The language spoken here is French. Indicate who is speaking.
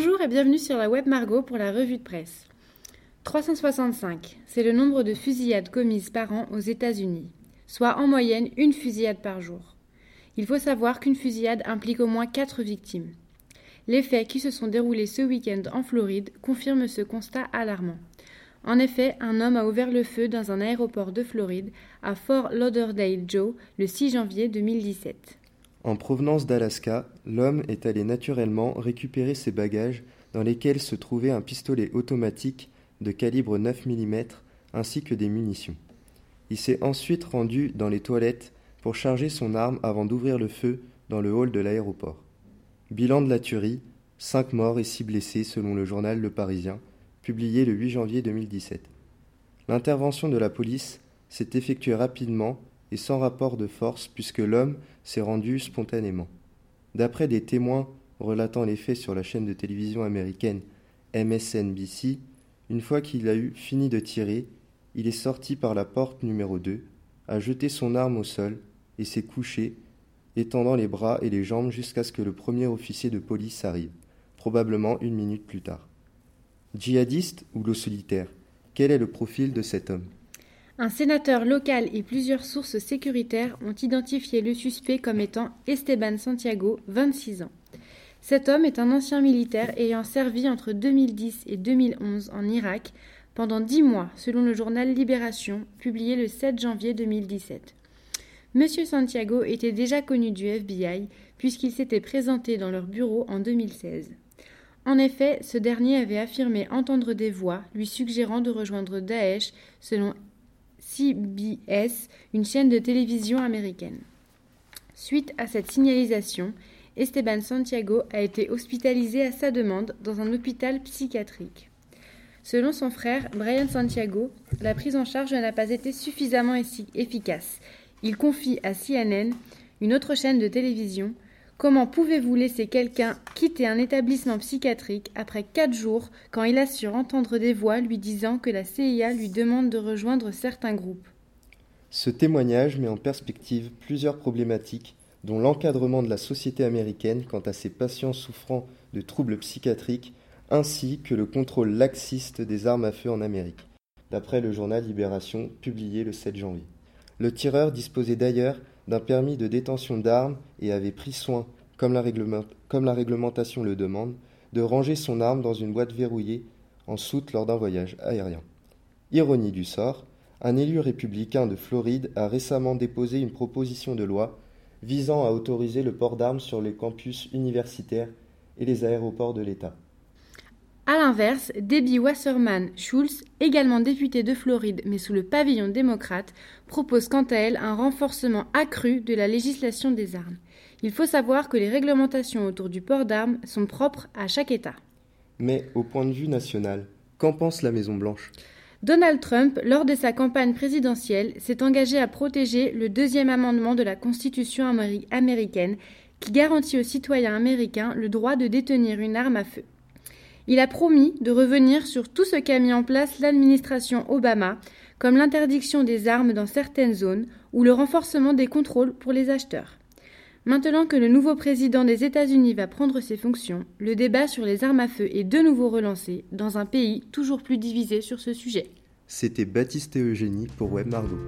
Speaker 1: Bonjour et bienvenue sur la web Margot pour la revue de presse. 365, c'est le nombre de fusillades commises par an aux États-Unis, soit en moyenne une fusillade par jour. Il faut savoir qu'une fusillade implique au moins 4 victimes. Les faits qui se sont déroulés ce week-end en Floride confirment ce constat alarmant. En effet, un homme a ouvert le feu dans un aéroport de Floride à Fort Lauderdale Joe le 6 janvier 2017.
Speaker 2: En provenance d'Alaska, l'homme est allé naturellement récupérer ses bagages dans lesquels se trouvait un pistolet automatique de calibre 9 mm ainsi que des munitions. Il s'est ensuite rendu dans les toilettes pour charger son arme avant d'ouvrir le feu dans le hall de l'aéroport. Bilan de la tuerie, 5 morts et 6 blessés selon le journal Le Parisien, publié le 8 janvier 2017. L'intervention de la police s'est effectuée rapidement et sans rapport de force puisque l'homme s'est rendu spontanément. D'après des témoins relatant les faits sur la chaîne de télévision américaine MSNBC, une fois qu'il a eu fini de tirer, il est sorti par la porte numéro 2, a jeté son arme au sol et s'est couché étendant les bras et les jambes jusqu'à ce que le premier officier de police arrive, probablement une minute plus tard. Djihadiste ou loup solitaire Quel est le profil de cet homme?
Speaker 1: Un sénateur local et plusieurs sources sécuritaires ont identifié le suspect comme étant Esteban Santiago, 26 ans. Cet homme est un ancien militaire ayant servi entre 2010 et 2011 en Irak pendant dix mois, selon le journal Libération, publié le 7 janvier 2017. Monsieur Santiago était déjà connu du FBI puisqu'il s'était présenté dans leur bureau en 2016. En effet, ce dernier avait affirmé entendre des voix lui suggérant de rejoindre Daesh selon CBS, une chaîne de télévision américaine. Suite à cette signalisation, Esteban Santiago a été hospitalisé à sa demande dans un hôpital psychiatrique. Selon son frère, Brian Santiago, la prise en charge n'a pas été suffisamment efficace il confie à CNN, une autre chaîne de télévision, Comment pouvez-vous laisser quelqu'un quitter un établissement psychiatrique après quatre jours quand il assure entendre des voix lui disant que la CIA lui demande de rejoindre certains groupes?
Speaker 2: Ce témoignage met en perspective plusieurs problématiques dont l'encadrement de la société américaine quant à ses patients souffrant de troubles psychiatriques ainsi que le contrôle laxiste des armes à feu en Amérique, d'après le journal Libération publié le 7 janvier. Le tireur disposait d'ailleurs d'un permis de détention d'armes et avait pris soin, comme la, réglementation le demande, de ranger son arme dans une boîte verrouillée en soute lors d'un voyage aérien. Ironie du sort, un élu républicain de Floride a récemment déposé une proposition de loi visant à autoriser le port d'armes sur les campus universitaires et les aéroports de l'État.
Speaker 1: A l'inverse, Debbie Wasserman Schultz, également députée de Floride mais sous le pavillon démocrate, propose quant à elle un renforcement accru de la législation des armes. Il faut savoir que les réglementations autour du port d'armes sont propres à chaque État.
Speaker 2: Mais au point de vue national, qu'en pense la Maison-Blanche?
Speaker 1: Donald Trump, lors de sa campagne présidentielle, s'est engagé à protéger le deuxième amendement de la Constitution américaine qui garantit aux citoyens américains le droit de détenir une arme à feu. Il a promis de revenir sur tout ce qu'a mis en place l'administration Obama, comme l'interdiction des armes dans certaines zones ou le renforcement des contrôles pour les acheteurs. Maintenant que le nouveau président des États-Unis va prendre ses fonctions, le débat sur les armes à feu est de nouveau relancé dans un pays toujours plus divisé sur ce sujet.
Speaker 2: C'était Baptiste et Eugénie pour Web Margot.